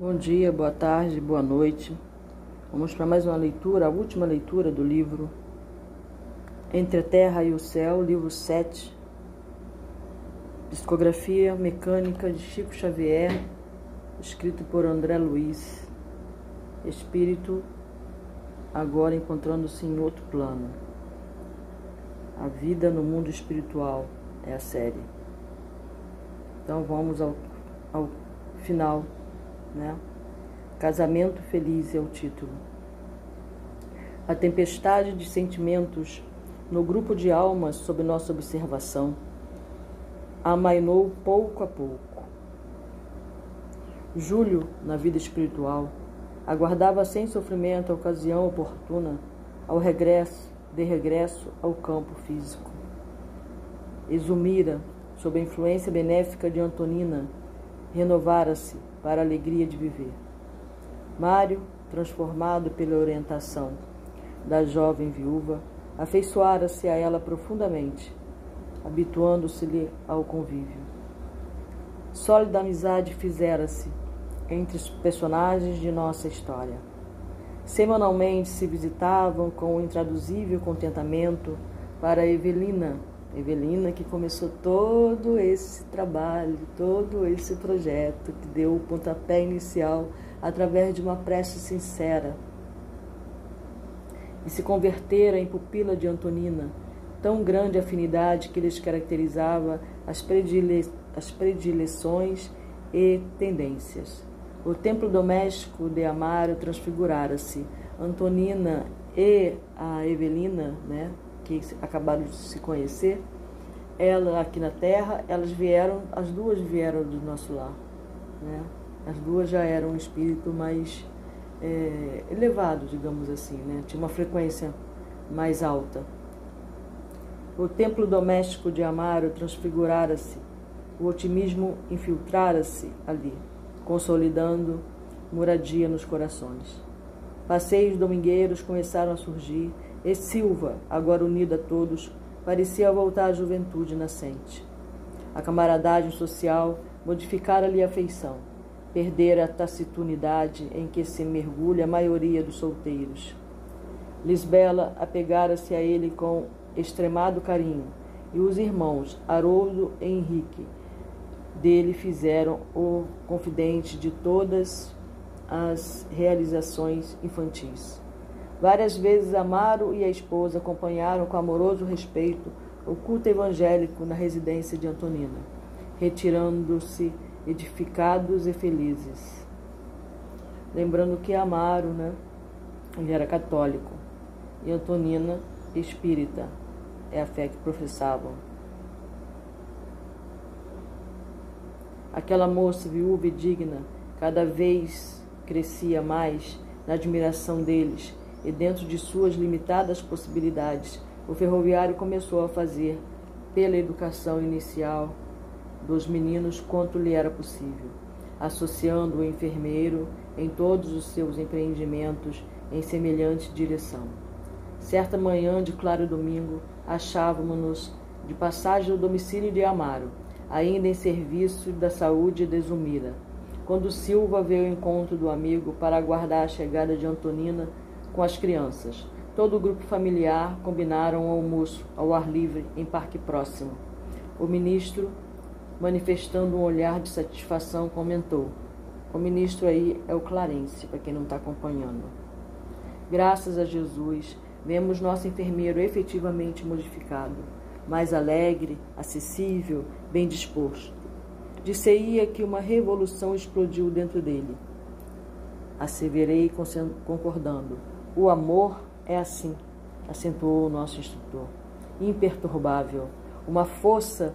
Bom dia, boa tarde, boa noite. Vamos para mais uma leitura, a última leitura do livro Entre a Terra e o Céu, livro 7, Discografia Mecânica de Chico Xavier, escrito por André Luiz. Espírito agora encontrando-se em outro plano. A vida no mundo espiritual é a série. Então vamos ao, ao final né? Casamento Feliz é o título. A tempestade de sentimentos no grupo de almas sob nossa observação amainou pouco a pouco. Júlio, na vida espiritual, aguardava sem sofrimento a ocasião oportuna ao regresso, de regresso ao campo físico. Exumira, sob a influência benéfica de Antonina, renovara-se para a alegria de viver. Mário, transformado pela orientação da jovem viúva, afeiçoara-se a ela profundamente, habituando-se-lhe ao convívio. Sólida amizade fizera-se entre os personagens de nossa história. Semanalmente se visitavam com um intraduzível contentamento para Evelina, Evelina que começou todo esse trabalho, todo esse projeto, que deu o pontapé inicial através de uma prece sincera. E se convertera em pupila de Antonina, tão grande afinidade que lhes caracterizava as, predile as predileções e tendências. O templo doméstico de Amaro transfigurara-se. Antonina e a Evelina, né, que acabaram de se conhecer, ela aqui na Terra, elas vieram, as duas vieram do nosso lar. Né? As duas já eram um espírito mais é, elevado, digamos assim, né? tinha uma frequência mais alta. O templo doméstico de Amaro transfigurara-se, o otimismo infiltrara-se ali, consolidando moradia nos corações. Passeios domingueiros começaram a surgir e Silva, agora unido a todos, parecia voltar à juventude nascente. A camaradagem social modificara-lhe a feição, perdera a tacitunidade em que se mergulha a maioria dos solteiros. Lisbela apegara-se a ele com extremado carinho, e os irmãos Haroldo e Henrique dele fizeram o confidente de todas as realizações infantis. Várias vezes Amaro e a esposa acompanharam com amoroso respeito o culto evangélico na residência de Antonina, retirando-se edificados e felizes. Lembrando que Amaro, né, ele era católico e Antonina espírita, é a fé que professavam. Aquela moça viúva e digna cada vez crescia mais na admiração deles e dentro de suas limitadas possibilidades, o ferroviário começou a fazer pela educação inicial dos meninos quanto lhe era possível, associando o enfermeiro em todos os seus empreendimentos em semelhante direção. Certa manhã de claro domingo, achávamos-nos de passagem ao domicílio de Amaro, ainda em serviço da saúde de Zumira, quando Silva veio ao encontro do amigo para aguardar a chegada de Antonina com as crianças. Todo o grupo familiar combinaram um almoço ao ar livre em parque próximo. O ministro, manifestando um olhar de satisfação, comentou: O ministro aí é o Clarence, para quem não está acompanhando. Graças a Jesus, vemos nosso enfermeiro efetivamente modificado, mais alegre, acessível, bem disposto. Disseia que uma revolução explodiu dentro dele. Asseverei concordando. O amor é assim, acentuou o nosso instrutor, imperturbável, uma força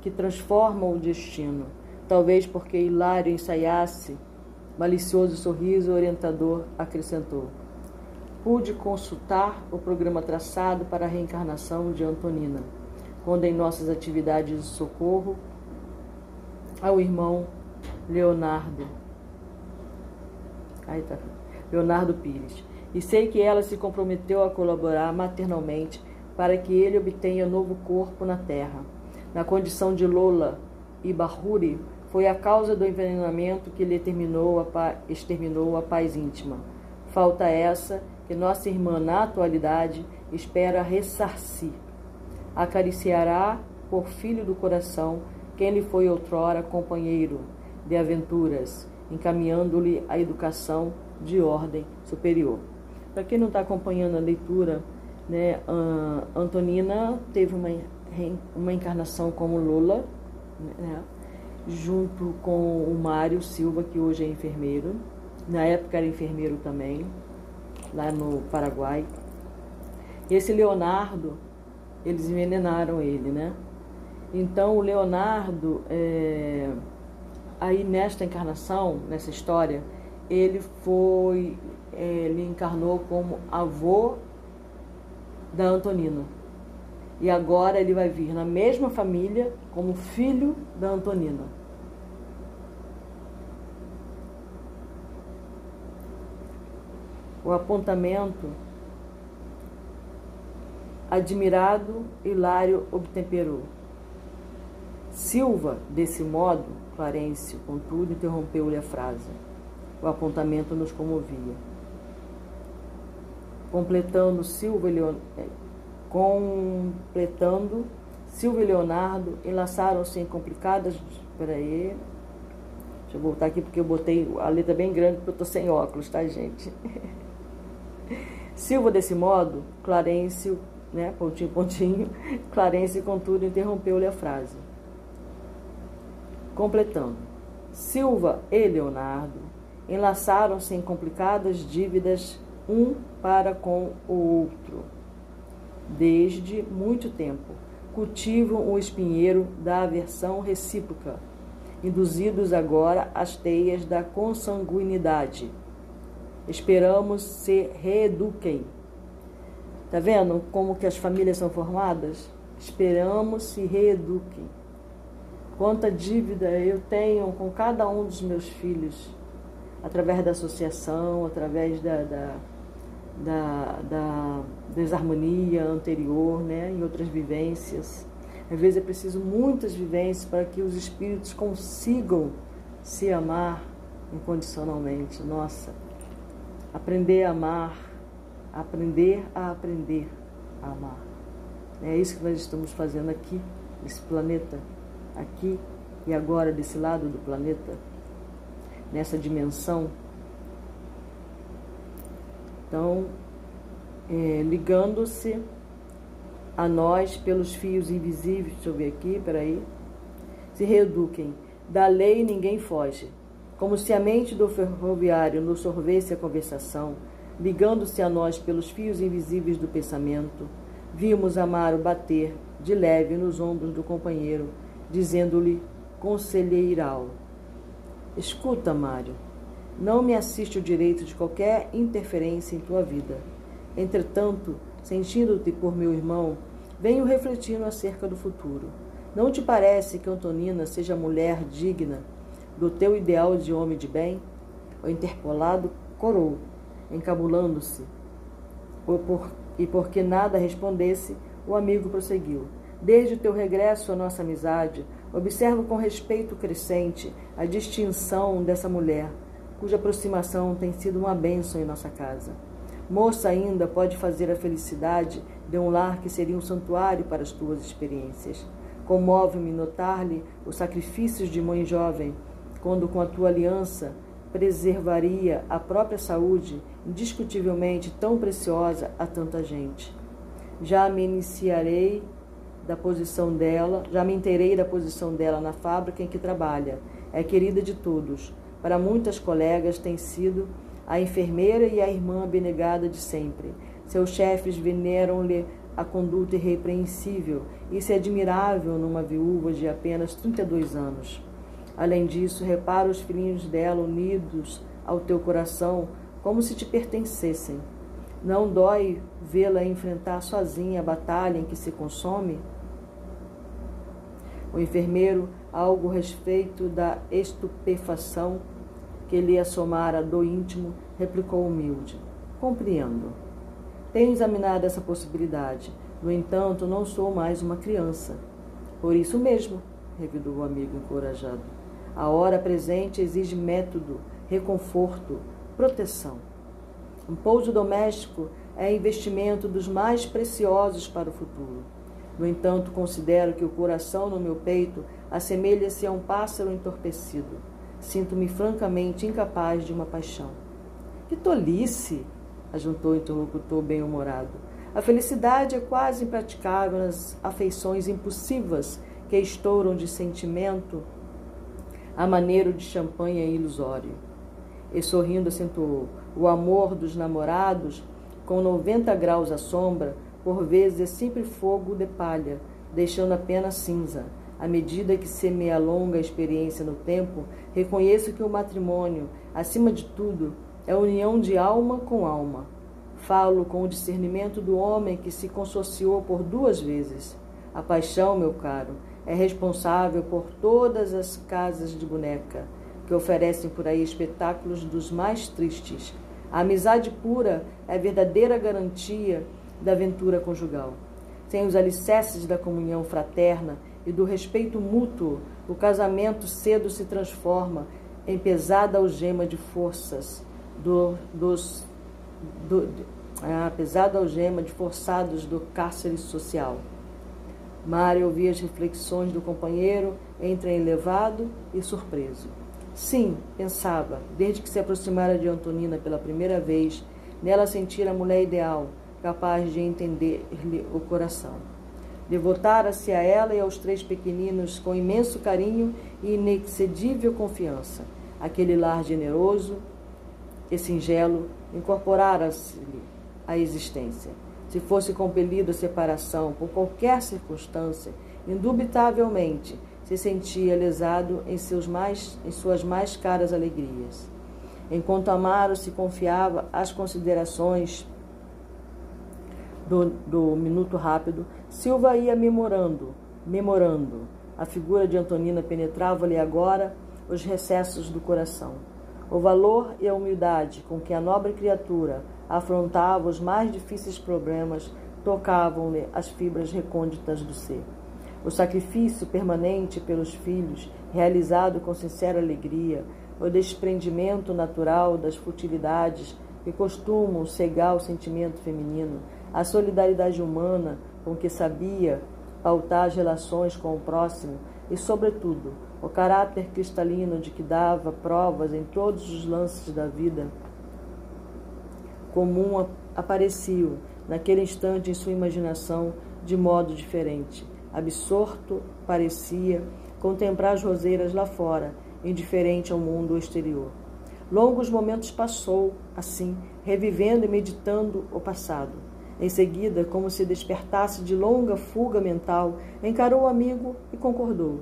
que transforma o destino. Talvez porque Hilário ensaiasse, malicioso sorriso orientador acrescentou. Pude consultar o programa traçado para a reencarnação de Antonina, quando em nossas atividades de socorro ao irmão Leonardo. Aí tá. Leonardo Pires e sei que ela se comprometeu a colaborar maternalmente para que ele obtenha novo corpo na terra. Na condição de Lola e Bahuri, Foi a causa do envenenamento que lhe a exterminou a paz íntima. Falta essa que nossa irmã, na atualidade, espera ressarcir. Acariciará por filho do coração quem lhe foi outrora companheiro de aventuras, encaminhando-lhe a educação de ordem superior. Para quem não está acompanhando a leitura, né, Antonina teve uma, uma encarnação como Lola, né, junto com o Mário Silva, que hoje é enfermeiro. Na época era enfermeiro também, lá no Paraguai. Esse Leonardo, eles envenenaram ele, né? Então o Leonardo, é, aí nesta encarnação, nessa história, ele foi, ele encarnou como avô da Antonina. E agora ele vai vir na mesma família como filho da Antonina. O apontamento admirado, Hilário obtemperou. Silva, desse modo, Clarencio, contudo, interrompeu-lhe a frase. O apontamento nos comovia. Completando Silva Leonardo, é, completando Silva e Leonardo enlaçaram-se em complicadas. Peraí. Deixa eu voltar aqui porque eu botei a letra bem grande porque eu estou sem óculos, tá, gente? Silva, desse modo, Clarencio, né, pontinho, pontinho, Clarencio, contudo, interrompeu-lhe a frase completando. Silva e Leonardo enlaçaram-se em complicadas dívidas um para com o outro. Desde muito tempo, cultivam o espinheiro da aversão recíproca, induzidos agora às teias da consanguinidade. Esperamos se reeduquem. Tá vendo como que as famílias são formadas? Esperamos se reeduquem quanta dívida eu tenho com cada um dos meus filhos, através da associação, através da, da, da, da desarmonia anterior, né, em outras vivências. Às vezes é preciso muitas vivências para que os espíritos consigam se amar incondicionalmente. Nossa, aprender a amar, aprender a aprender a amar. É isso que nós estamos fazendo aqui, nesse planeta aqui e agora desse lado do planeta, nessa dimensão. Então, é, ligando-se a nós pelos fios invisíveis, deixa eu ver aqui, peraí, se reeduquem. Da lei ninguém foge. Como se a mente do ferroviário nos sorvesse a conversação, ligando-se a nós pelos fios invisíveis do pensamento, vimos Amaro bater de leve nos ombros do companheiro dizendo-lhe conselheiral: Escuta, Mário, não me assiste o direito de qualquer interferência em tua vida. Entretanto, sentindo-te por meu irmão, venho refletindo acerca do futuro. Não te parece que Antonina seja mulher digna do teu ideal de homem de bem? O interpolado corou, encabulando-se. E porque nada respondesse, o amigo prosseguiu. Desde o teu regresso à nossa amizade, observo com respeito crescente a distinção dessa mulher, cuja aproximação tem sido uma bênção em nossa casa. Moça ainda pode fazer a felicidade de um lar que seria um santuário para as tuas experiências. Comove-me notar-lhe os sacrifícios de mãe jovem, quando com a tua aliança preservaria a própria saúde, indiscutivelmente tão preciosa a tanta gente. Já me iniciarei da posição dela, já me inteirei da posição dela na fábrica em que trabalha. É querida de todos. Para muitas colegas tem sido a enfermeira e a irmã abnegada de sempre. Seus chefes veneram-lhe a conduta irrepreensível. Isso é admirável numa viúva de apenas 32 anos. Além disso, repara os filhinhos dela unidos ao teu coração como se te pertencessem. Não dói vê-la enfrentar sozinha a batalha em que se consome? O enfermeiro, algo respeito da estupefação que lhe assomara do íntimo, replicou humilde: Compreendo. Tenho examinado essa possibilidade. No entanto, não sou mais uma criança. Por isso mesmo, revidou o amigo encorajado. A hora presente exige método, reconforto, proteção. Um pouso doméstico é investimento dos mais preciosos para o futuro. No entanto, considero que o coração no meu peito assemelha-se a um pássaro entorpecido. Sinto-me francamente incapaz de uma paixão. Que tolice! ajuntou o interlocutor bem-humorado. A felicidade é quase impraticável nas afeições impulsivas que estouram de sentimento a maneiro de champanhe ilusório. E sorrindo acentuou: o amor dos namorados, com 90 graus à sombra, por vezes é sempre fogo de palha, deixando apenas cinza. À medida que se me alonga a experiência no tempo, reconheço que o matrimônio, acima de tudo, é união de alma com alma. Falo com o discernimento do homem que se consorciou por duas vezes. A paixão, meu caro, é responsável por todas as casas de boneca que oferecem por aí espetáculos dos mais tristes. A amizade pura é a verdadeira garantia da aventura conjugal. Sem os alicerces da comunhão fraterna e do respeito mútuo, o casamento cedo se transforma em pesada algema de forças do, dos do, a pesada algema de forçados do cárcere social. Mário ouvia as reflexões do companheiro entre elevado e surpreso. Sim, pensava, desde que se aproximara de Antonina pela primeira vez, nela sentira a mulher ideal, capaz de entender-lhe o coração. Devotara-se a ela e aos três pequeninos com imenso carinho e inexcedível confiança. Aquele lar generoso e singelo incorporara-se-lhe à existência. Se fosse compelido à separação por qualquer circunstância, indubitavelmente se sentia lesado em, seus mais, em suas mais caras alegrias. Enquanto Amaro se confiava às considerações do, do minuto rápido, Silva ia memorando, memorando. A figura de Antonina penetrava-lhe agora os recessos do coração. O valor e a humildade com que a nobre criatura afrontava os mais difíceis problemas tocavam-lhe as fibras recônditas do ser. O sacrifício permanente pelos filhos, realizado com sincera alegria, o desprendimento natural das futilidades que costumam cegar o sentimento feminino, a solidariedade humana com que sabia pautar as relações com o próximo e, sobretudo, o caráter cristalino de que dava provas em todos os lances da vida comum apareciam naquele instante em sua imaginação de modo diferente. Absorto, parecia contemplar as roseiras lá fora, indiferente ao mundo exterior. Longos momentos passou, assim, revivendo e meditando o passado. Em seguida, como se despertasse de longa fuga mental, encarou o amigo e concordou.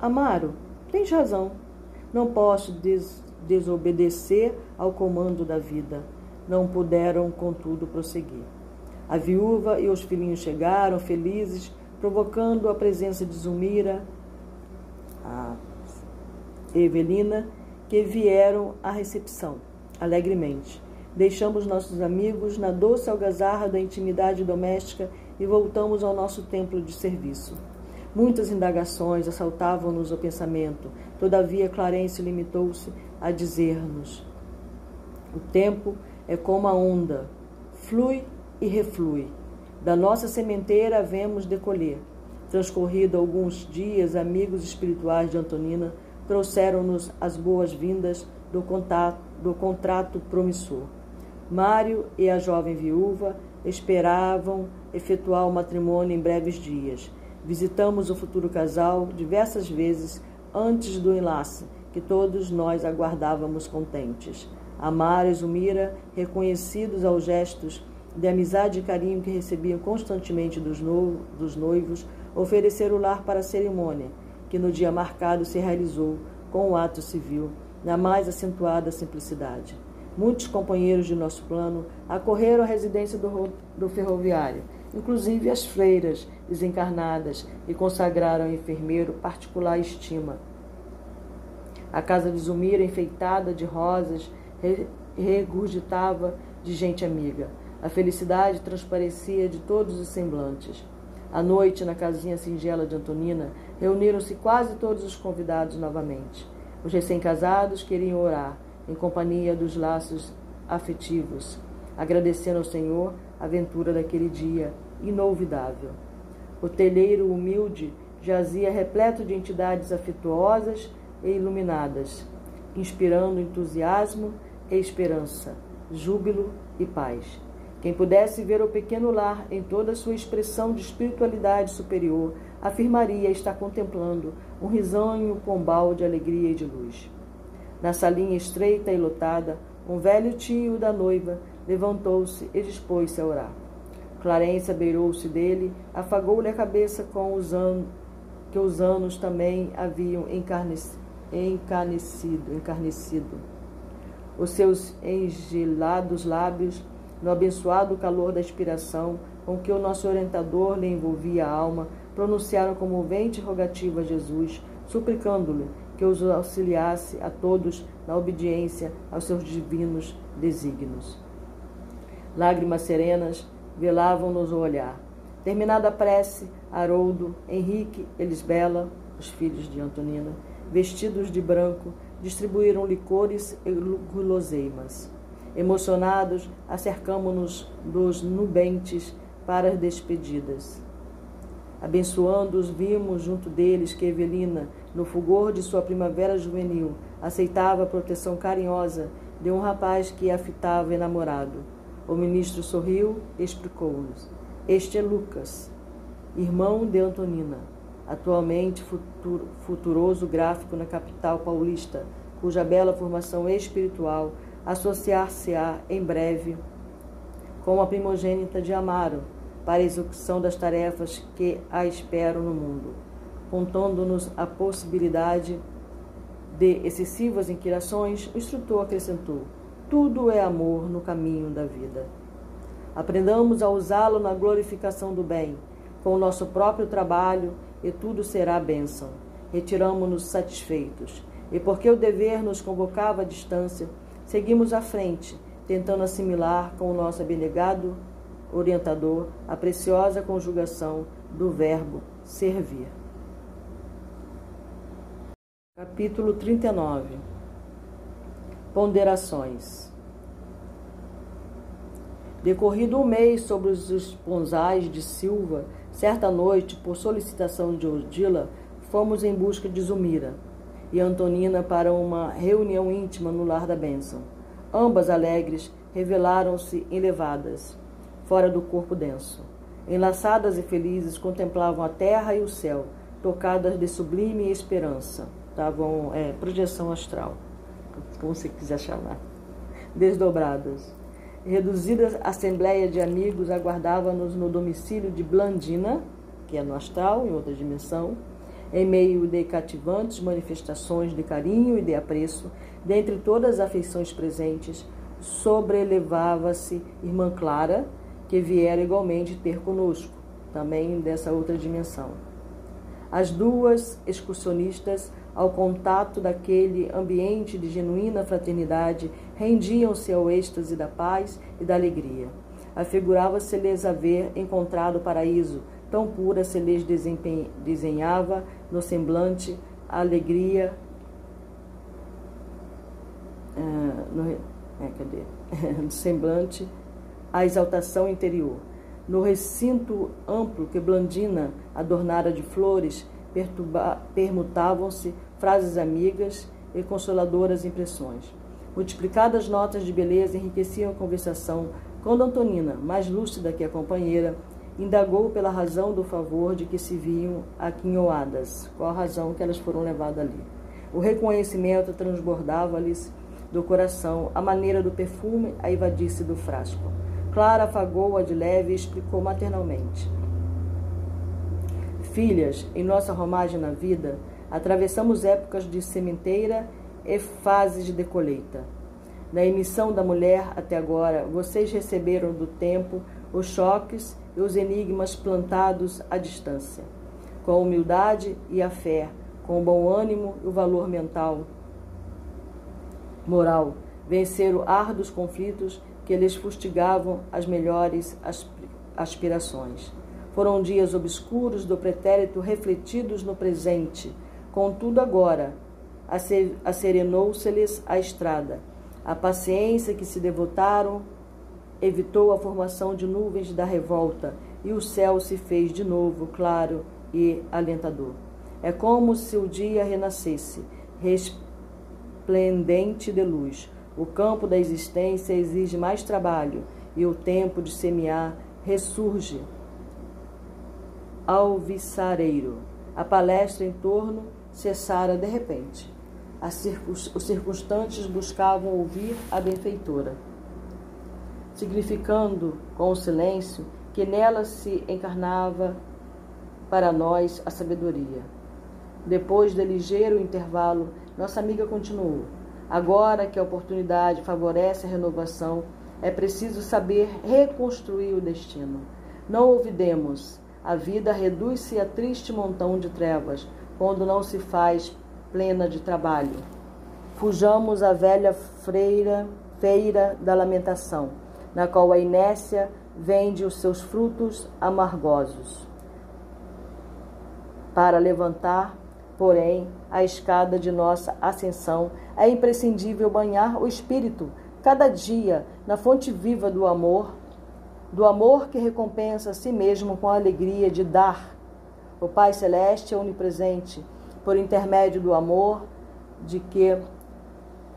Amaro, tens razão. Não posso des desobedecer ao comando da vida. Não puderam, contudo, prosseguir. A viúva e os filhinhos chegaram, felizes, provocando a presença de Zumira, a Evelina, que vieram à recepção, alegremente. Deixamos nossos amigos na doce algazarra da intimidade doméstica e voltamos ao nosso templo de serviço. Muitas indagações assaltavam-nos o pensamento, todavia Clarence limitou-se a dizer-nos: O tempo é como a onda, flui e reflui. Da nossa sementeira vemos decolher. Transcorrido alguns dias, amigos espirituais de Antonina trouxeram-nos as boas-vindas do, do contrato promissor. Mário e a jovem viúva esperavam efetuar o matrimônio em breves dias. Visitamos o futuro casal diversas vezes antes do enlace, que todos nós aguardávamos contentes. Amar e Zumira, reconhecidos aos gestos de amizade e carinho que recebiam constantemente dos, no, dos noivos, ofereceram o lar para a cerimônia, que no dia marcado se realizou com o ato civil, na mais acentuada simplicidade. Muitos companheiros de nosso plano acorreram à residência do, do ferroviário inclusive as freiras desencarnadas, e consagraram ao enfermeiro particular estima. A casa de Zumira, enfeitada de rosas, regurgitava de gente amiga. A felicidade transparecia de todos os semblantes. À noite, na casinha singela de Antonina, reuniram-se quase todos os convidados novamente. Os recém-casados queriam orar, em companhia dos laços afetivos, agradecendo ao Senhor a aventura daquele dia inolvidável. O telheiro humilde jazia repleto de entidades afetuosas e iluminadas, inspirando entusiasmo e esperança, júbilo e paz. Quem pudesse ver o pequeno lar em toda a sua expressão de espiritualidade superior, afirmaria estar contemplando um risonho pombal de alegria e de luz. Na salinha estreita e lotada, um velho tio da noiva levantou-se e dispôs-se a orar. Clarência beirou-se dele, afagou-lhe a cabeça com os anos que os anos também haviam encarnecido, encarnecido. Os seus engelados lábios, no abençoado calor da inspiração com que o nosso orientador lhe envolvia a alma, pronunciaram comovente rogativa a Jesus, suplicando-lhe que os auxiliasse a todos na obediência aos seus divinos desígnios. Lágrimas serenas velavam-nos o olhar. Terminada a prece, Haroldo, Henrique, Elisbela, os filhos de Antonina, vestidos de branco, distribuíram licores e guloseimas. Emocionados, acercamo-nos dos nubentes para as despedidas. Abençoando-os, vimos junto deles que Evelina, no fulgor de sua primavera juvenil, aceitava a proteção carinhosa de um rapaz que a fitava enamorado. O ministro sorriu explicou-nos: Este é Lucas, irmão de Antonina, atualmente futuro, futuroso gráfico na capital paulista, cuja bela formação espiritual associar-se-á em breve com a primogênita de Amaro para a execução das tarefas que a esperam no mundo, contando-nos a possibilidade de excessivas inquirações, o instrutor acrescentou: tudo é amor no caminho da vida. Aprendamos a usá-lo na glorificação do bem, com o nosso próprio trabalho, e tudo será bênção. Retiramo-nos satisfeitos. E porque o dever nos convocava à distância, seguimos à frente, tentando assimilar com o nosso abnegado orientador a preciosa conjugação do verbo servir. Capítulo 39 Ponderações. Decorrido um mês sobre os esponsais de Silva, certa noite, por solicitação de Odila, fomos em busca de Zumira e Antonina para uma reunião íntima no lar da bênção. Ambas alegres revelaram-se elevadas, fora do corpo denso. Enlaçadas e felizes, contemplavam a terra e o céu, tocadas de sublime esperança. Estavam, é, projeção astral como você quiser chamar, desdobradas. Reduzida assembleia de amigos aguardava-nos no domicílio de Blandina, que é no astral, em outra dimensão, em meio de cativantes manifestações de carinho e de apreço, dentre todas as afeições presentes, sobrelevava-se Irmã Clara, que viera igualmente ter conosco, também dessa outra dimensão. As duas excursionistas ao contato daquele ambiente de genuína fraternidade, rendiam-se ao êxtase da paz e da alegria. Afigurava-se-lhes haver encontrado o paraíso, tão pura se lhes desenhava no semblante a alegria. Uh, no, é, cadê? no semblante a exaltação interior. No recinto amplo que Blandina adornara de flores, permutavam-se frases amigas e consoladoras impressões. Multiplicadas notas de beleza enriqueciam a conversação quando Antonina, mais lúcida que a companheira, indagou pela razão do favor de que se viam aquinhoadas, qual a razão que elas foram levadas ali. O reconhecimento transbordava-lhes do coração, a maneira do perfume a evadir-se do frasco. Clara afagou-a de leve e explicou maternalmente. Filhas, em nossa romagem na vida, atravessamos épocas de sementeira e fases de colheita. Na emissão da mulher até agora, vocês receberam do tempo os choques e os enigmas plantados à distância. Com a humildade e a fé, com o bom ânimo e o valor mental, moral, venceram árduos conflitos que lhes fustigavam as melhores aspirações. Foram dias obscuros do pretérito refletidos no presente. Contudo, agora, acerenou-se-lhes a estrada. A paciência que se devotaram evitou a formação de nuvens da revolta, e o céu se fez de novo claro e alentador. É como se o dia renascesse, resplendente de luz. O campo da existência exige mais trabalho e o tempo de semear ressurge alvissareiro. A palestra em torno cessara de repente. os circunstantes buscavam ouvir a benfeitora, significando com o silêncio que nela se encarnava para nós a sabedoria. Depois de ligeiro intervalo, nossa amiga continuou. Agora que a oportunidade favorece a renovação, é preciso saber reconstruir o destino. Não olvidemos, a vida reduz-se a triste montão de trevas quando não se faz plena de trabalho. Fujamos a velha freira, feira da lamentação, na qual a inércia vende os seus frutos amargosos. Para levantar, porém, a escada de nossa ascensão, é imprescindível banhar o espírito cada dia na fonte viva do amor, do amor que recompensa a si mesmo com a alegria de dar. O Pai Celeste é onipresente, por intermédio do amor de que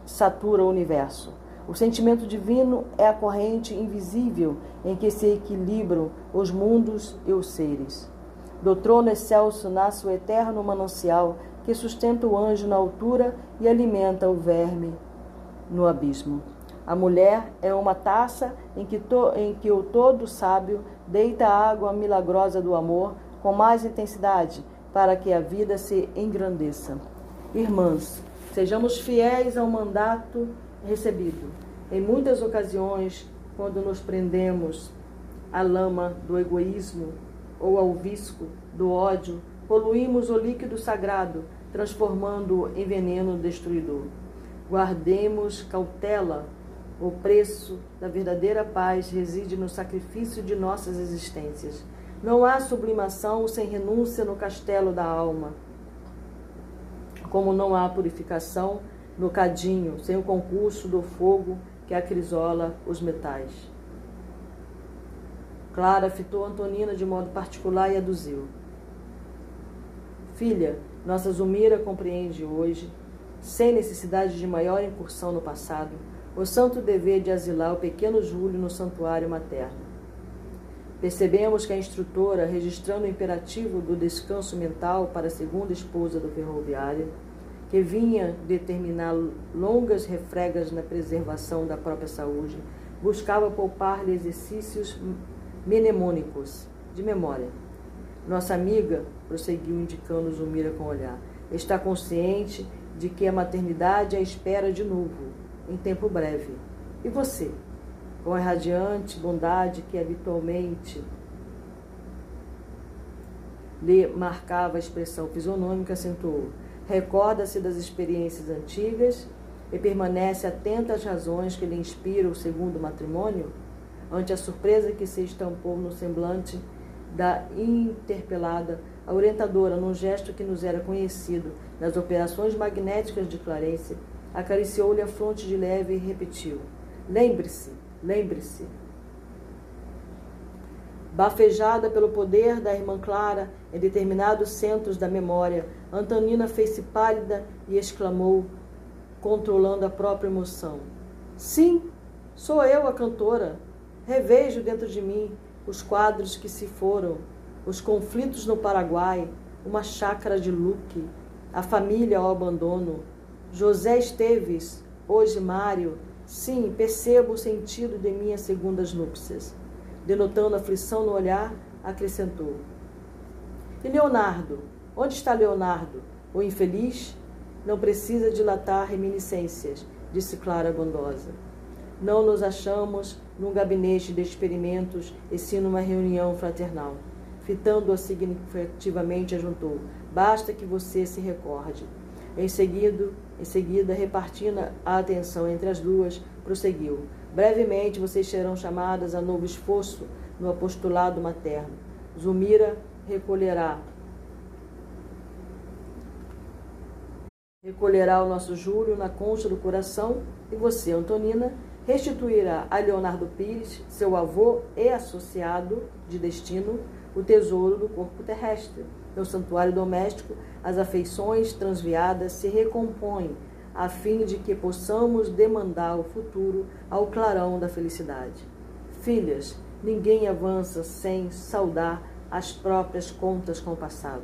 satura o universo. O sentimento divino é a corrente invisível em que se equilibram os mundos e os seres. Do trono excelso nasce o eterno manancial que sustenta o anjo na altura e alimenta o verme no abismo. A mulher é uma taça em que, to, em que o todo sábio deita a água milagrosa do amor com mais intensidade para que a vida se engrandeça. Irmãs, sejamos fiéis ao mandato recebido. Em muitas ocasiões, quando nos prendemos à lama do egoísmo ou ao visco do ódio, poluímos o líquido sagrado, transformando-o em veneno destruidor. Guardemos cautela o preço da verdadeira paz reside no sacrifício de nossas existências. Não há sublimação sem renúncia no castelo da alma, como não há purificação no cadinho sem o concurso do fogo que acrisola os metais. Clara fitou Antonina de modo particular e aduziu. Filha, nossa Zumira compreende hoje, sem necessidade de maior incursão no passado, o santo dever de asilar o pequeno Júlio no santuário materno. Percebemos que a instrutora, registrando o imperativo do descanso mental para a segunda esposa do ferroviário, que vinha determinar longas refregas na preservação da própria saúde, buscava poupar-lhe exercícios mnemônicos de memória. Nossa amiga, prosseguiu indicando Zumira com olhar, está consciente de que a maternidade a espera de novo, em tempo breve. E você? Com a radiante bondade que habitualmente lhe marcava a expressão fisionômica, acentuou. Recorda-se das experiências antigas e permanece atenta às razões que lhe inspiram o segundo matrimônio? Ante a surpresa que se estampou no semblante da interpelada, a orientadora, num gesto que nos era conhecido nas operações magnéticas de Clarence, Acariciou-lhe a fronte de leve e repetiu: Lembre-se, lembre-se. Bafejada pelo poder da irmã Clara em determinados centros da memória, Antonina fez-se pálida e exclamou, controlando a própria emoção: Sim, sou eu a cantora. Revejo dentro de mim os quadros que se foram, os conflitos no Paraguai, uma chácara de Luque, a família ao abandono, José Esteves, hoje Mário, sim, percebo o sentido de minhas segundas núpcias. Denotando aflição no olhar, acrescentou. E Leonardo? Onde está Leonardo? O infeliz? Não precisa dilatar reminiscências, disse Clara bondosa. Não nos achamos num gabinete de experimentos e sim numa reunião fraternal. Fitando-a significativamente, ajuntou: Basta que você se recorde. Em seguida, em seguida, repartindo a atenção entre as duas, prosseguiu: Brevemente vocês serão chamadas a novo esforço no apostolado materno. Zumira recolherá recolherá o nosso Júlio na concha do coração e você, Antonina, restituirá a Leonardo Pires, seu avô e associado de destino, o tesouro do corpo terrestre. No santuário doméstico, as afeições transviadas se recompõem, a fim de que possamos demandar o futuro ao clarão da felicidade. Filhas, ninguém avança sem saudar as próprias contas com o passado.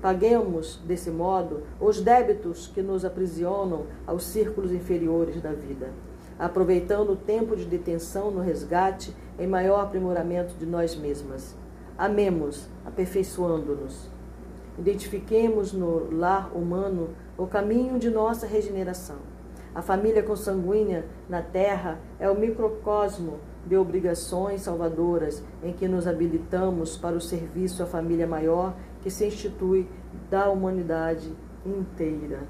Paguemos, desse modo, os débitos que nos aprisionam aos círculos inferiores da vida, aproveitando o tempo de detenção no resgate em maior aprimoramento de nós mesmas. Amemos, aperfeiçoando-nos. Identifiquemos no lar humano o caminho de nossa regeneração. A família consanguínea na Terra é o microcosmo de obrigações salvadoras em que nos habilitamos para o serviço à família maior que se institui da humanidade inteira.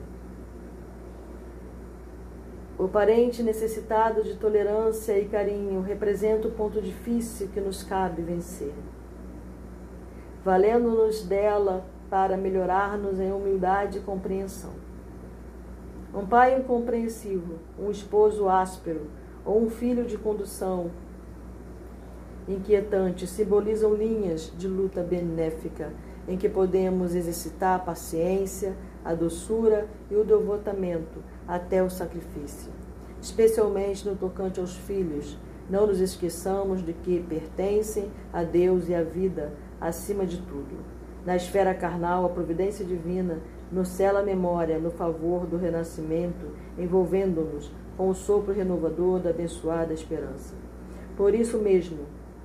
O parente necessitado de tolerância e carinho representa o ponto difícil que nos cabe vencer. Valendo-nos dela para melhorar-nos em humildade e compreensão. Um pai incompreensivo, um esposo áspero ou um filho de condução inquietante simbolizam linhas de luta benéfica em que podemos exercitar a paciência, a doçura e o devotamento até o sacrifício. Especialmente no tocante aos filhos, não nos esqueçamos de que pertencem a Deus e à vida acima de tudo. Na esfera carnal, a providência divina nos cela a memória no favor do renascimento, envolvendo-nos com o sopro renovador da abençoada esperança. Por isso mesmo,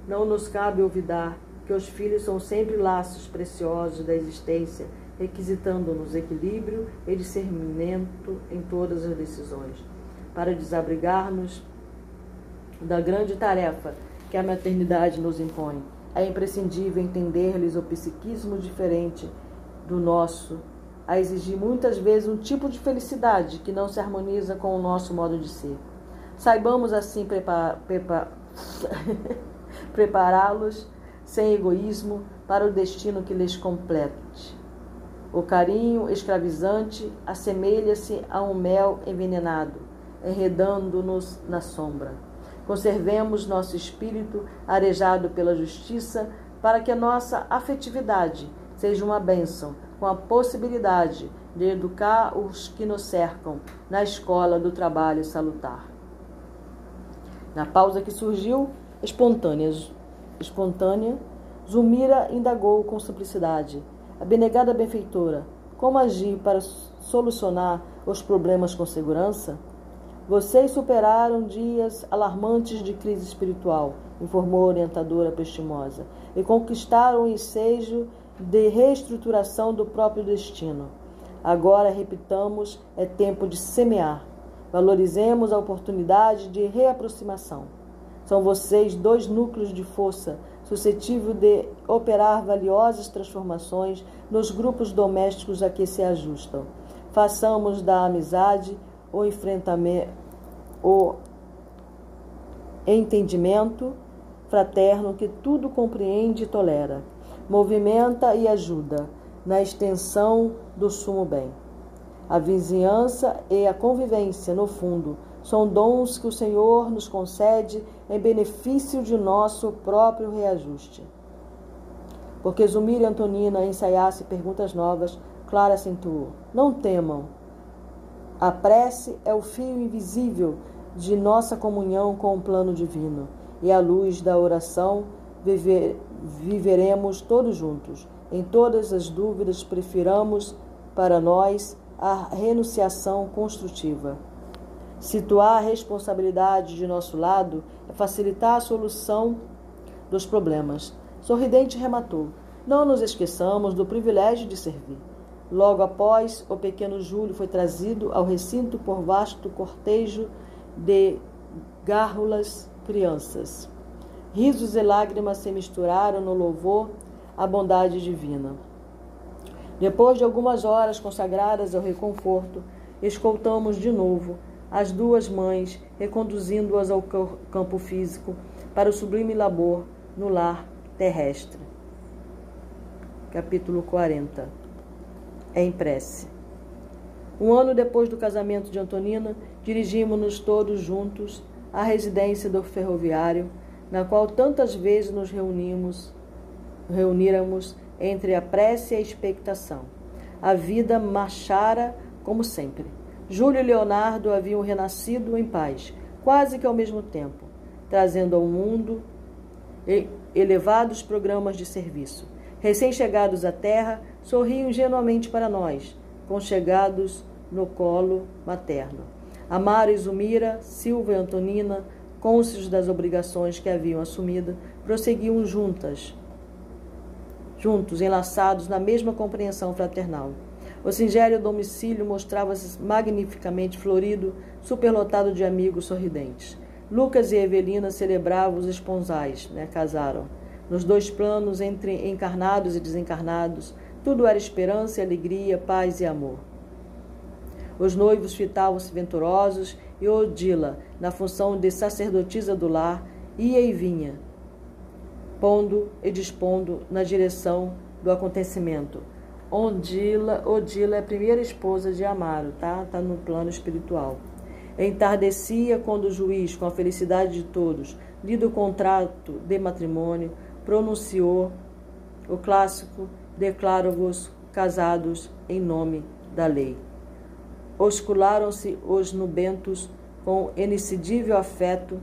não nos cabe olvidar que os filhos são sempre laços preciosos da existência, requisitando-nos equilíbrio e discernimento em todas as decisões, para desabrigar-nos da grande tarefa que a maternidade nos impõe. É imprescindível entender-lhes o psiquismo diferente do nosso, a exigir muitas vezes um tipo de felicidade que não se harmoniza com o nosso modo de ser. Saibamos assim prepará-los sem egoísmo para o destino que lhes complete. O carinho escravizante assemelha-se a um mel envenenado, enredando-nos na sombra. Conservemos nosso espírito arejado pela justiça para que a nossa afetividade seja uma bênção, com a possibilidade de educar os que nos cercam na escola do trabalho salutar. Na pausa que surgiu, espontânea, espontânea, Zulmira indagou com simplicidade. Abnegada benfeitora, como agir para solucionar os problemas com segurança? Vocês superaram dias alarmantes de crise espiritual, informou a orientadora prestimosa, e conquistaram o ensejo de reestruturação do próprio destino. Agora, repitamos, é tempo de semear. Valorizemos a oportunidade de reaproximação. São vocês dois núcleos de força suscetível de operar valiosas transformações nos grupos domésticos a que se ajustam. Façamos da amizade o enfrentamento, o entendimento fraterno que tudo compreende e tolera, movimenta e ajuda na extensão do sumo bem. A vizinhança e a convivência, no fundo, são dons que o Senhor nos concede em benefício de nosso próprio reajuste. Porque Zumira Antonina ensaiasse perguntas novas, Clara acentuou: Não temam. A prece é o fio invisível de nossa comunhão com o plano divino, e à luz da oração viver, viveremos todos juntos. Em todas as dúvidas, prefiramos para nós a renunciação construtiva. Situar a responsabilidade de nosso lado é facilitar a solução dos problemas. Sorridente rematou: Não nos esqueçamos do privilégio de servir. Logo após, o pequeno Júlio foi trazido ao recinto por vasto cortejo de gárrulas crianças. Risos e lágrimas se misturaram no louvor à bondade divina. Depois de algumas horas consagradas ao reconforto, escoltamos de novo as duas mães, reconduzindo-as ao campo físico para o sublime labor no lar terrestre. Capítulo 40 É em prece. Um ano depois do casamento de Antonina, dirigimos-nos todos juntos à residência do ferroviário, na qual tantas vezes nos reunimos, reuníramos entre a prece e a expectação. A vida marchara como sempre. Júlio e Leonardo haviam renascido em paz, quase que ao mesmo tempo, trazendo ao mundo elevados programas de serviço. Recém-chegados à terra, sorriam ingenuamente para nós, conchegados no colo materno. Amaro e Zumira, Silva e Antonina, cônscios das obrigações que haviam assumido, prosseguiam juntas, juntos, enlaçados na mesma compreensão fraternal. O singelo domicílio mostrava-se magnificamente florido, superlotado de amigos sorridentes. Lucas e Evelina celebravam os esponsais, né, casaram. Nos dois planos, entre encarnados e desencarnados, tudo era esperança alegria, paz e amor. Os noivos fitavam-se venturosos e Odila, na função de sacerdotisa do lar, ia e vinha, pondo e dispondo na direção do acontecimento. Odila, Odila é a primeira esposa de Amaro, tá? Tá no plano espiritual. Entardecia quando o juiz, com a felicidade de todos, lido o contrato de matrimônio, pronunciou o clássico declaro-vos casados em nome da lei. Oscularam-se os nubentos com inexcedível afeto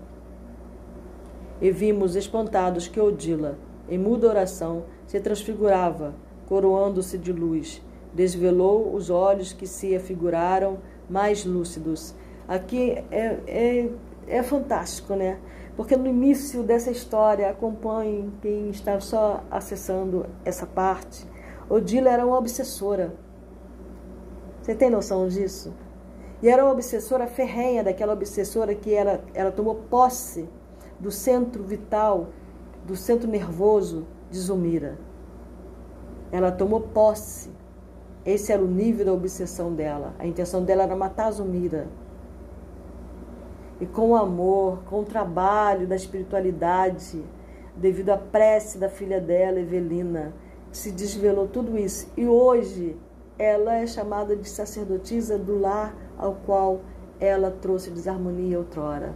e vimos espantados que Odila, em muda oração, se transfigurava, coroando-se de luz. Desvelou os olhos que se afiguraram mais lúcidos. Aqui é, é, é fantástico, né? Porque no início dessa história, acompanhe quem está só acessando essa parte, Odila era uma obsessora. Você tem noção disso? E era uma obsessora ferrenha, daquela obsessora que ela, ela tomou posse do centro vital, do centro nervoso de Zumira. Ela tomou posse. Esse era o nível da obsessão dela. A intenção dela era matar Zumira. E com o amor, com o trabalho da espiritualidade, devido à prece da filha dela, Evelina, se desvelou tudo isso. E hoje ela é chamada de sacerdotisa do lar ao qual ela trouxe desarmonia outrora.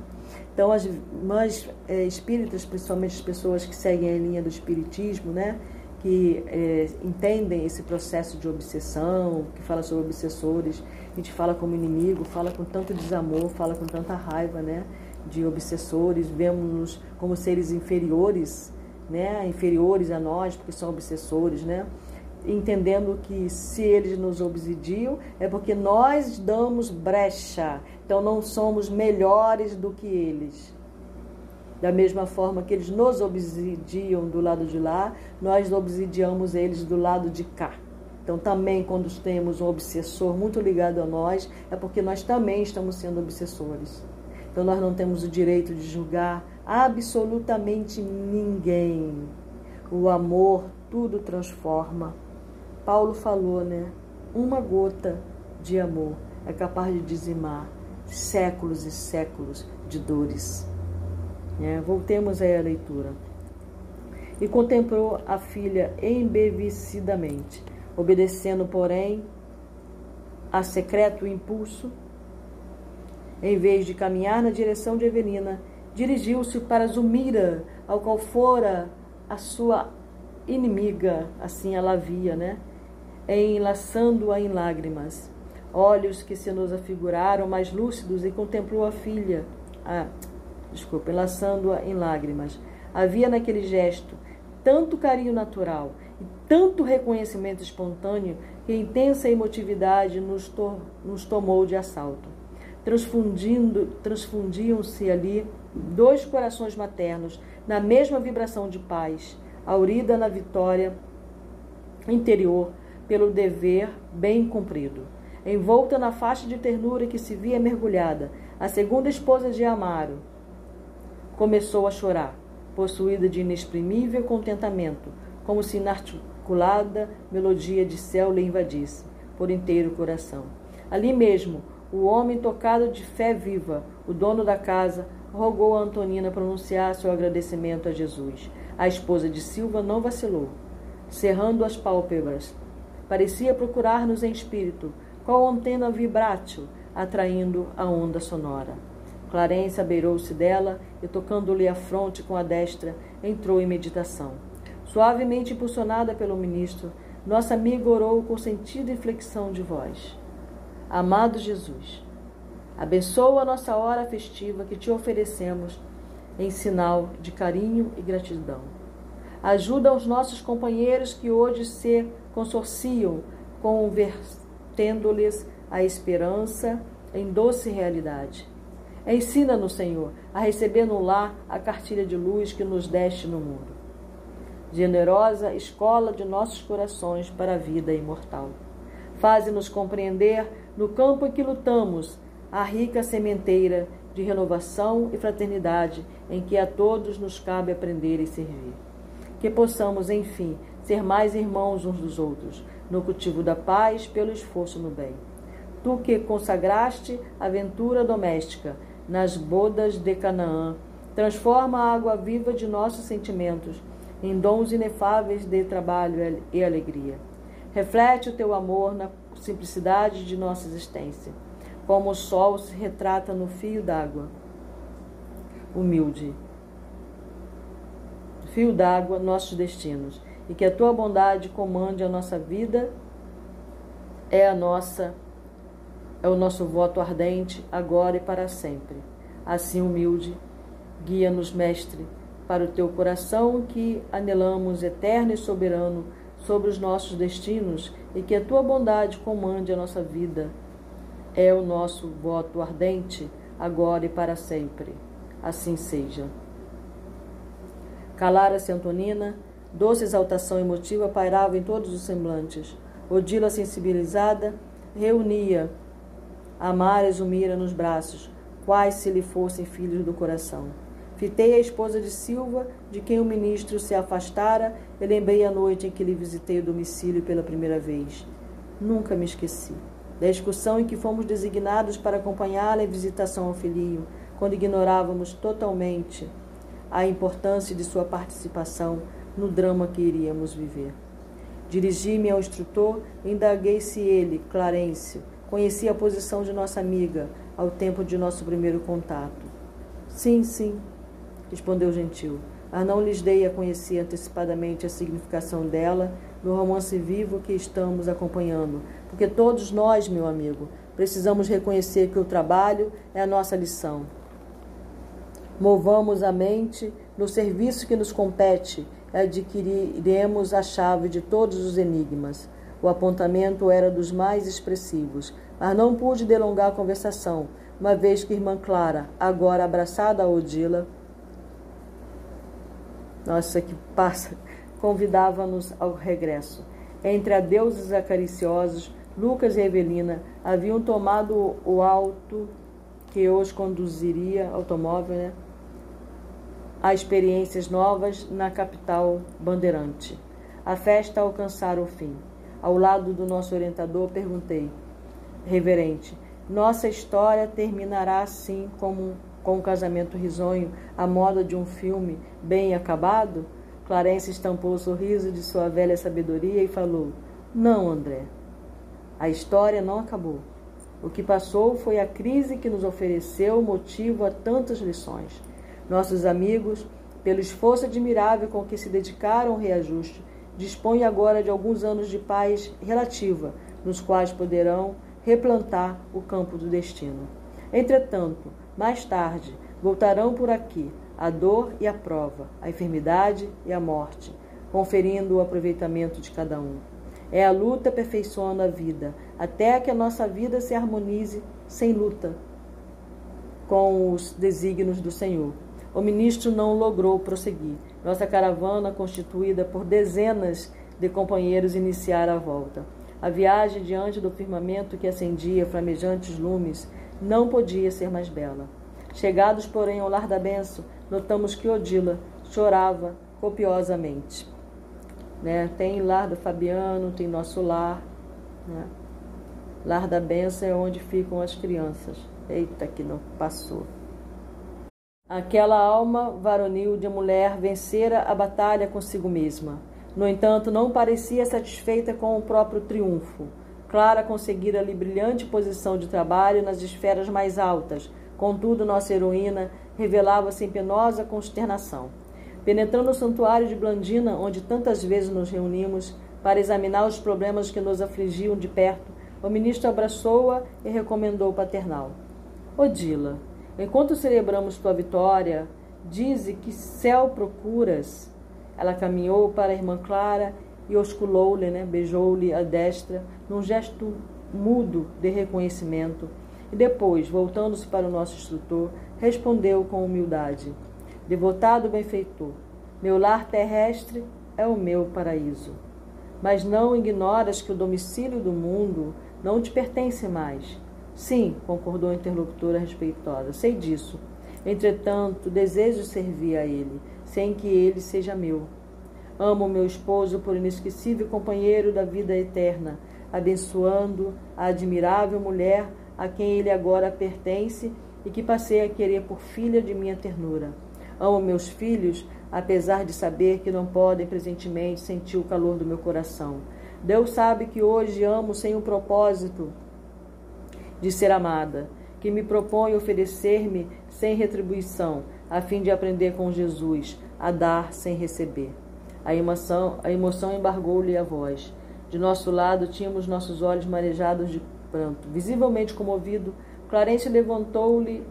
Então, as mães é, espíritas, principalmente as pessoas que seguem a linha do espiritismo, né, que é, entendem esse processo de obsessão, que fala sobre obsessores, a gente fala como inimigo, fala com tanto desamor, fala com tanta raiva, né, de obsessores, vemos-nos como seres inferiores, né, inferiores a nós, porque são obsessores, né, entendendo que se eles nos obsidiam é porque nós damos brecha, então não somos melhores do que eles. Da mesma forma que eles nos obsidiam do lado de lá, nós obsidiamos eles do lado de cá. Então, também, quando temos um obsessor muito ligado a nós, é porque nós também estamos sendo obsessores. Então, nós não temos o direito de julgar absolutamente ninguém. O amor tudo transforma. Paulo falou, né? Uma gota de amor é capaz de dizimar séculos e séculos de dores. É, voltemos aí à leitura. E contemplou a filha embevecidamente, obedecendo, porém, a secreto impulso, em vez de caminhar na direção de Evelina, dirigiu-se para Zumira, ao qual fora a sua inimiga, assim ela via, né? Enlaçando-a em lágrimas. Olhos que se nos afiguraram mais lúcidos e contemplou a filha, a, desculpa, enlaçando-a em lágrimas. Havia naquele gesto tanto carinho natural e tanto reconhecimento espontâneo que a intensa emotividade nos, to nos tomou de assalto. Transfundindo, transfundiam-se ali dois corações maternos na mesma vibração de paz, aurida na vitória interior pelo dever bem cumprido. Envolta na faixa de ternura que se via mergulhada, a segunda esposa de Amaro começou a chorar, possuída de inexprimível contentamento, como se inarticulada melodia de céu lhe invadisse por inteiro o coração. Ali mesmo, o homem tocado de fé viva, o dono da casa, rogou a Antonina pronunciar seu agradecimento a Jesus. A esposa de Silva não vacilou. Cerrando as pálpebras, parecia procurar-nos em espírito, qual antena vibrátil, atraindo a onda sonora. Clarence abeirou-se dela e, tocando-lhe a fronte com a destra, entrou em meditação. Suavemente impulsionada pelo ministro, nossa amiga orou com sentida inflexão de voz. Amado Jesus, abençoa a nossa hora festiva que te oferecemos em sinal de carinho e gratidão. Ajuda os nossos companheiros que hoje se consorciam, convertendo-lhes a esperança em doce realidade. Ensina-nos, Senhor, a receber no lar a cartilha de luz que nos deste no mundo. Generosa escola de nossos corações para a vida imortal. Faze-nos compreender, no campo em que lutamos, a rica sementeira de renovação e fraternidade em que a todos nos cabe aprender e servir. Que possamos, enfim, ser mais irmãos uns dos outros, no cultivo da paz pelo esforço no bem. Tu que consagraste a aventura doméstica nas bodas de Canaã, transforma a água viva de nossos sentimentos em dons inefáveis de trabalho e alegria. Reflete o teu amor na simplicidade de nossa existência como o sol se retrata no fio d'água. Humilde. Fio d'água, nossos destinos. E que a tua bondade comande a nossa vida, é a nossa, é o nosso voto ardente, agora e para sempre. Assim, humilde, guia-nos, Mestre, para o teu coração que anelamos eterno e soberano sobre os nossos destinos e que a tua bondade comande a nossa vida é o nosso voto ardente, agora e para sempre. Assim seja. Calara-se Antonina, doce exaltação emotiva pairava em todos os semblantes. Odila, sensibilizada, reunia Amar e Zumira nos braços, quais se lhe fossem filhos do coração. Fitei a esposa de Silva, de quem o ministro se afastara, e lembrei a noite em que lhe visitei o domicílio pela primeira vez. Nunca me esqueci da excursão em que fomos designados para acompanhá-la em visitação ao filhinho, quando ignorávamos totalmente a importância de sua participação no drama que iríamos viver. Dirigi-me ao instrutor e indaguei se ele, Clarencio, conhecia a posição de nossa amiga ao tempo de nosso primeiro contato. Sim, sim, respondeu Gentil, mas não lhes dei a conhecer antecipadamente a significação dela no romance vivo que estamos acompanhando, porque todos nós, meu amigo, precisamos reconhecer que o trabalho é a nossa lição. Movamos a mente no serviço que nos compete e adquiriremos a chave de todos os enigmas. O apontamento era dos mais expressivos, mas não pude delongar a conversação, uma vez que irmã Clara, agora abraçada a Odila, nossa, que passa convidava-nos ao regresso. Entre adeuses acariciosos, Lucas e Evelina haviam tomado o alto que os conduziria, automóvel, né? A experiências novas na capital bandeirante. A festa alcançara o fim. Ao lado do nosso orientador, perguntei, reverente, nossa história terminará assim como com um casamento risonho, à moda de um filme bem acabado? Clarence estampou o sorriso de sua velha sabedoria e falou: Não, André. A história não acabou. O que passou foi a crise que nos ofereceu motivo a tantas lições. Nossos amigos, pelo esforço admirável com que se dedicaram ao reajuste, dispõem agora de alguns anos de paz relativa, nos quais poderão replantar o campo do destino. Entretanto, mais tarde, voltarão por aqui, a dor e a prova, a enfermidade e a morte, conferindo o aproveitamento de cada um. É a luta aperfeiçoando a vida, até que a nossa vida se harmonize sem luta com os desígnios do Senhor. O ministro não logrou prosseguir. Nossa caravana, constituída por dezenas de companheiros, iniciara a volta. A viagem diante do firmamento que acendia flamejantes lumes não podia ser mais bela. Chegados, porém, ao lar da benção, notamos que Odila chorava copiosamente. Né? Tem lar do Fabiano, tem nosso lar. Né? Lar da benção é onde ficam as crianças. Eita, que não passou. Aquela alma varonil de mulher vencera a batalha consigo mesma. No entanto, não parecia satisfeita com o próprio triunfo. Clara conseguira-lhe brilhante posição de trabalho nas esferas mais altas. Contudo, nossa heroína revelava-se em penosa consternação. Penetrando o santuário de Blandina, onde tantas vezes nos reunimos para examinar os problemas que nos afligiam de perto, o ministro abraçou-a e recomendou paternal. Odila, enquanto celebramos tua vitória, dize que céu procuras. Ela caminhou para a irmã Clara e osculou-lhe, né, beijou-lhe a destra, num gesto mudo de reconhecimento. E depois, voltando-se para o nosso instrutor, respondeu com humildade: Devotado benfeitor, meu lar terrestre é o meu paraíso. Mas não ignoras que o domicílio do mundo não te pertence mais. Sim, concordou a interlocutora respeitosa, sei disso. Entretanto, desejo servir a ele, sem que ele seja meu. Amo meu esposo por inesquecível companheiro da vida eterna, abençoando a admirável mulher a quem ele agora pertence e que passei a querer por filha de minha ternura. Amo meus filhos, apesar de saber que não podem presentemente sentir o calor do meu coração. Deus sabe que hoje amo sem o propósito de ser amada, que me propõe oferecer-me sem retribuição, a fim de aprender com Jesus a dar sem receber. A emoção, a emoção embargou-lhe a voz. De nosso lado tínhamos nossos olhos marejados de pranto. Visivelmente comovido, Clarence levantou-lhe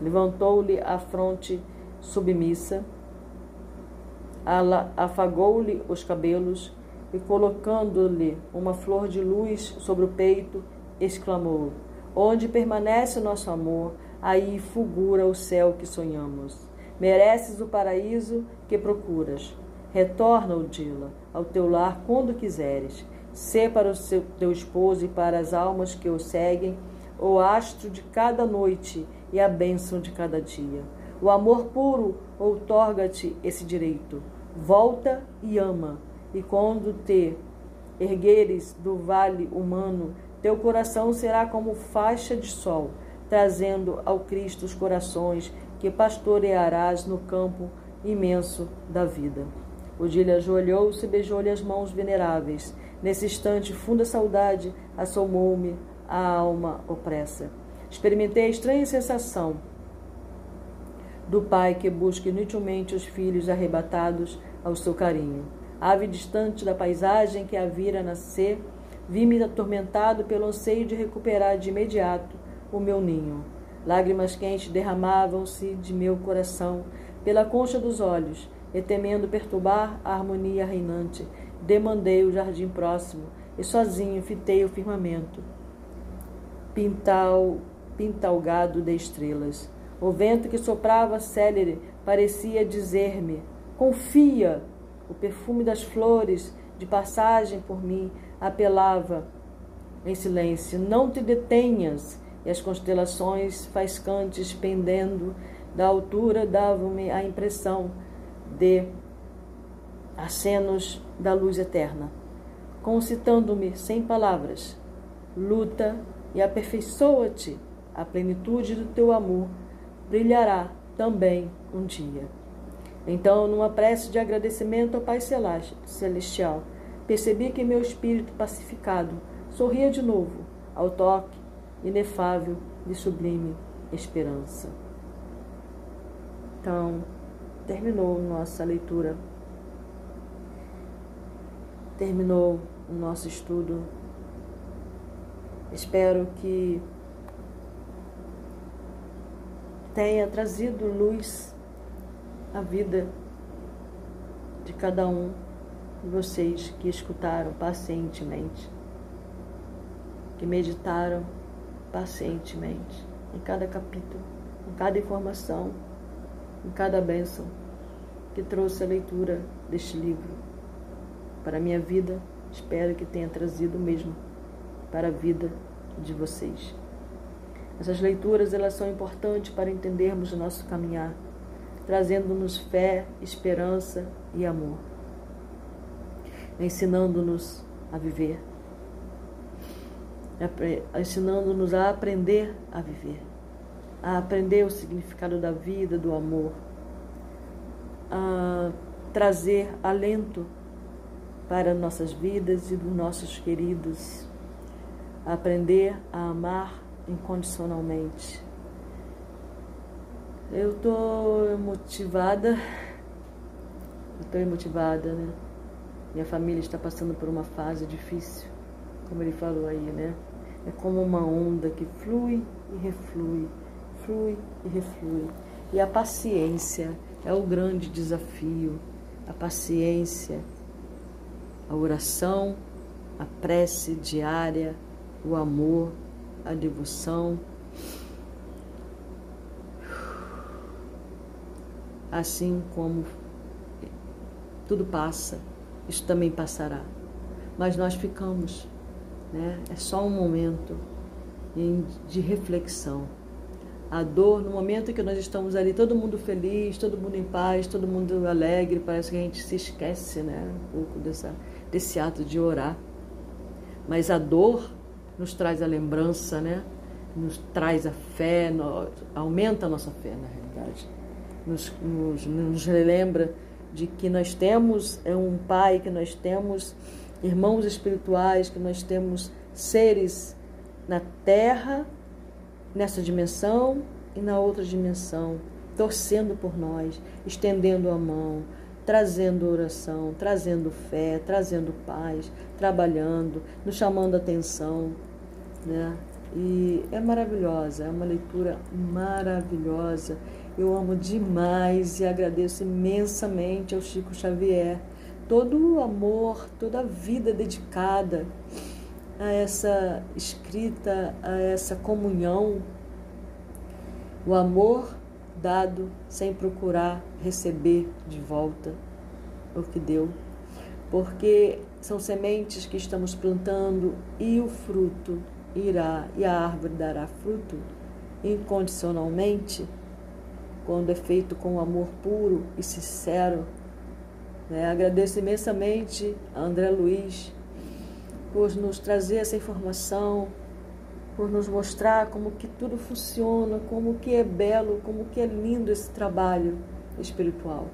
levantou-lhe a fronte submissa, afagou-lhe os cabelos e, colocando-lhe uma flor de luz sobre o peito, exclamou: Onde permanece o nosso amor, aí fulgura o céu que sonhamos. Mereces o paraíso que procuras. Retorna, Odila, ao teu lar quando quiseres. Sê para o seu, teu esposo e para as almas que o seguem o astro de cada noite e a bênção de cada dia. O amor puro outorga-te esse direito. Volta e ama, e quando te ergueres do vale humano, teu coração será como faixa de sol, trazendo ao Cristo os corações que pastorearás no campo imenso da vida. Odília ajoelhou-se e beijou-lhe as mãos veneráveis. Nesse instante, funda saudade assomou-me a alma opressa. Experimentei a estranha sensação do pai que busca inutilmente os filhos arrebatados ao seu carinho. Ave distante da paisagem que a vira nascer, vi-me atormentado pelo anseio de recuperar de imediato o meu ninho. Lágrimas quentes derramavam-se de meu coração pela concha dos olhos, e temendo perturbar a harmonia reinante, demandei o jardim próximo e sozinho fitei o firmamento, pintal, pintalgado de estrelas. O vento que soprava célere parecia dizer-me: Confia! O perfume das flores, de passagem por mim, apelava em silêncio: Não te detenhas! e as constelações faiscantes pendendo da altura davam-me a impressão de acenos da luz eterna, concitando-me sem palavras: luta e aperfeiçoa-te, a plenitude do teu amor brilhará também um dia. Então, numa prece de agradecimento ao Pai Celestial, percebi que meu espírito pacificado sorria de novo ao toque inefável de sublime esperança. Então, terminou nossa leitura, terminou o nosso estudo. Espero que tenha trazido luz à vida de cada um de vocês que escutaram pacientemente, que meditaram pacientemente em cada capítulo, em cada informação, em cada bênção que trouxe a leitura deste livro para a minha vida. Espero que tenha trazido mesmo para a vida de vocês. Essas leituras elas são importantes para entendermos o nosso caminhar, trazendo-nos fé, esperança e amor, ensinando-nos a viver ensinando-nos a aprender a viver, a aprender o significado da vida, do amor, a trazer alento para nossas vidas e dos nossos queridos. Aprender a amar incondicionalmente. Eu estou motivada, estou motivada, né? Minha família está passando por uma fase difícil, como ele falou aí, né? É como uma onda que flui e reflui, flui e reflui. E a paciência é o grande desafio. A paciência, a oração, a prece diária, o amor, a devoção. Assim como tudo passa, isso também passará. Mas nós ficamos, né? é só um momento de reflexão. A dor, no momento que nós estamos ali, todo mundo feliz, todo mundo em paz, todo mundo alegre, parece que a gente se esquece né? um pouco dessa, desse ato de orar. Mas a dor nos traz a lembrança, né? nos traz a fé, no, aumenta a nossa fé, na realidade. Nos, nos, nos relembra de que nós temos é um Pai, que nós temos irmãos espirituais, que nós temos seres na terra, nessa dimensão e na outra dimensão, torcendo por nós, estendendo a mão, trazendo oração, trazendo fé, trazendo paz, trabalhando, nos chamando atenção, né? E é maravilhosa, é uma leitura maravilhosa. Eu amo demais e agradeço imensamente ao Chico Xavier todo o amor, toda a vida dedicada a essa escrita, a essa comunhão, o amor dado sem procurar receber de volta o que deu, porque são sementes que estamos plantando e o fruto irá e a árvore dará fruto incondicionalmente quando é feito com amor puro e sincero. Né? Agradeço imensamente a André Luiz por nos trazer essa informação, por nos mostrar como que tudo funciona, como que é belo, como que é lindo esse trabalho espiritual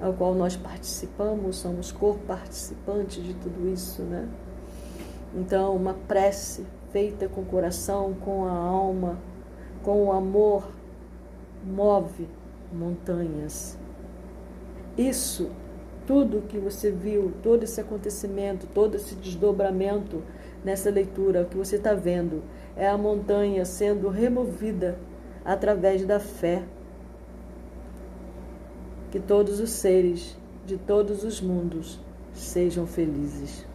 ao qual nós participamos, somos co-participantes de tudo isso, né? Então, uma prece feita com o coração, com a alma, com o amor, move montanhas. Isso, tudo que você viu, todo esse acontecimento, todo esse desdobramento nessa leitura, o que você está vendo, é a montanha sendo removida através da fé. Que todos os seres de todos os mundos sejam felizes.